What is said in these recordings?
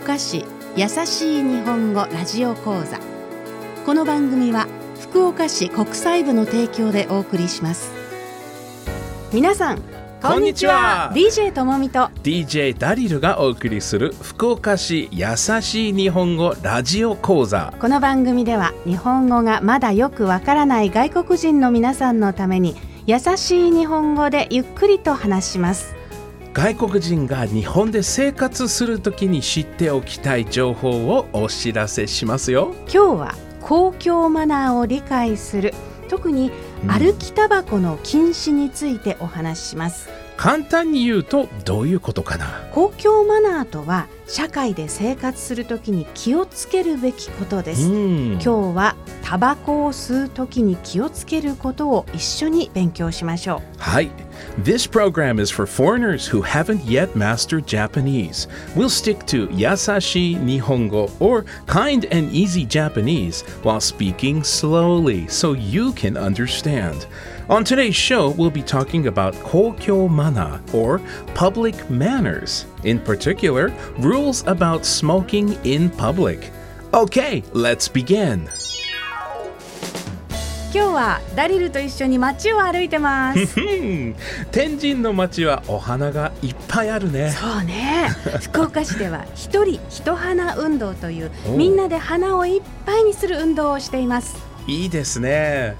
岡市優しい日本語ラジオ講座。この番組は福岡市国際部の提供でお送りします。皆さんこんにちは。DJ ともみと。DJ ダリルがお送りする福岡市優しい日本語ラジオ講座。この番組では日本語がまだよくわからない外国人の皆さんのために優しい日本語でゆっくりと話します外国人が日本で生活するときに知っておきたい情報をお知らせしますよ。今日は公共マナーを理解する。特に歩きタバコの禁止についてお話しします、簡単に言うとどういうことかな？公共マナーとは社会で生活するときに気をつけるべきことです、うん。今日はタバコを吸うときに気をつけることを一緒に勉強しましょはい This program is for foreigners who haven't yet mastered Japanese. We'll stick to Yasashi Nihongo or kind and easy Japanese while speaking slowly so you can understand. On today's show, we'll be talking about kokyo mana or public manners. In particular, rules about smoking in public. Okay, let's begin. う今日はダリルと一緒に街を歩いてますうん 天神の街はお花がいっぱいあるね。そうね 福岡市では一人一花運動というおみんなで花をいっぱいにする運動をしていますいいですね。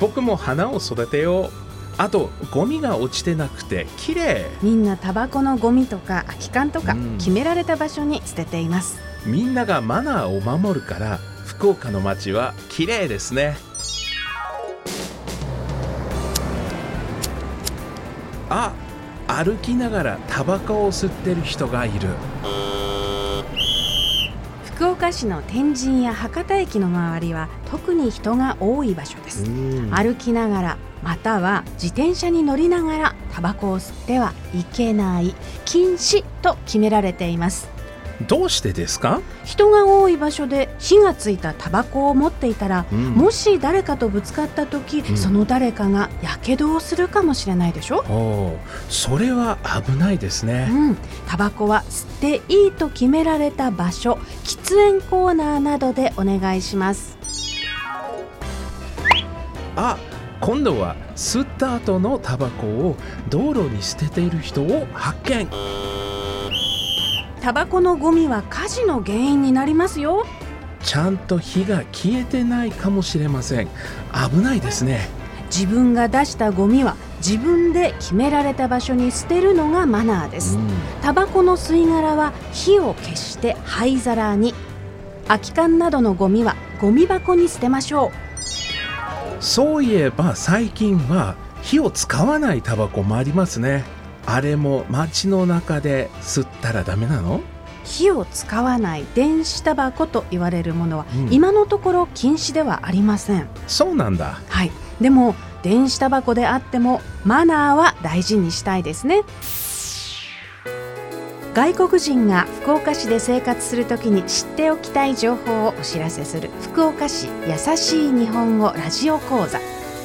僕も花を育てよう。あと、ゴミが落ちてなくて綺麗。みんなタバコのゴミとか空き缶とかうん決められた場所に捨てていますみんながマナーを守るから、福岡の街は綺麗ですね。あ、歩きながらタバコを吸ってる人がいる。福岡市の天神や博多駅の周りは特に人が多い場所です。歩きながらまたは自転車に乗りながらタバコを吸ってはいけない。禁止と決められていますどうしてですか？人が多い場所で火がついたタバコを持っていたら、うん。もし誰かとぶつかった時、ん。その誰かがやけどをするかもしれないでしょ、それは危ないですね。うん、タバコは吸っていいと決められた場所喫煙コーナーなどでお願いします。あ今度は吸った後のタバコを道路に捨てている人を発見タバコのゴミは火事の原因になりますよ。ちゃんと火が消えてないかもしれません。危ないですね。自分が出したゴミは自分で決められた場所に捨てるのがマナーです、タバコの吸い殻は火を消して灰皿に。空き缶などのゴミはゴミ箱に捨てましょそういえば最近は火を使わないタバコもありますねあれも街の中で吸ったらダメなの？う火を使わない電子タバコと言われるものは、うん。今のところ禁止ではありません。そうなんだ。はい。でも電子タバコであってもマナーは大事にしたいですね。外国人が福岡市で生活するときに知っておきたい情報をお知らせする福岡市優しい日本語ラジオ講座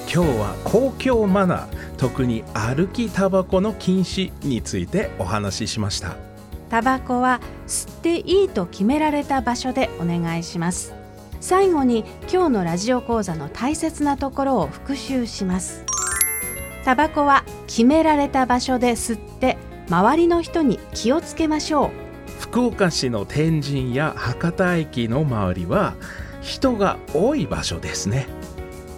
今日は公共マナー特に歩きタバコの禁止についてお話ししました。タバコは吸っていいと決められた場所でお願いします。最後に今日のラジオ講座の大切なところを復習します。タバコは決められた場所で吸って周りの人に気をつけましょう。福岡市の天神や博多駅の周りは人が多い場所ですね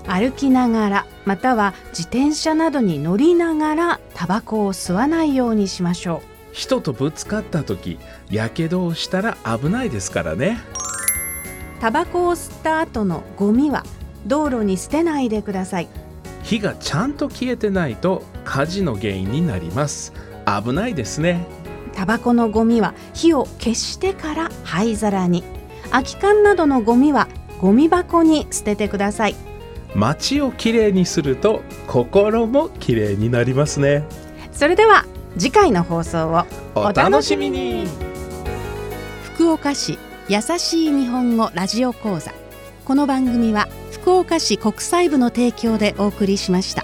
歩きながらまたは自転車などに乗りながらタバコを吸わないようにしましょ人とぶつかった時やけどをしたら危ないですからね。うタバコを吸った後のゴミは道路に捨てないでください。火がちゃんと消えてないと火事の原因になります。危ないですね。タバコのゴミは火を消してから灰皿に。空き缶などのゴミはゴミ箱に捨ててください街をきれいにすると心もきれいになりますね。それでは次回の放送をお楽しみに。福岡市優しい日本語ラジオ講座。この番組は福岡市国際部の提供でお送りしました